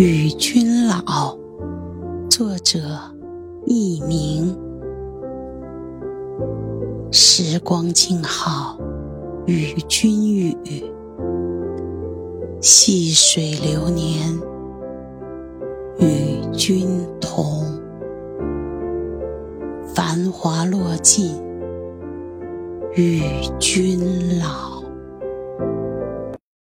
与君老，作者佚名。时光静好，与君语。细水流年，与君同。繁华落尽，与君老。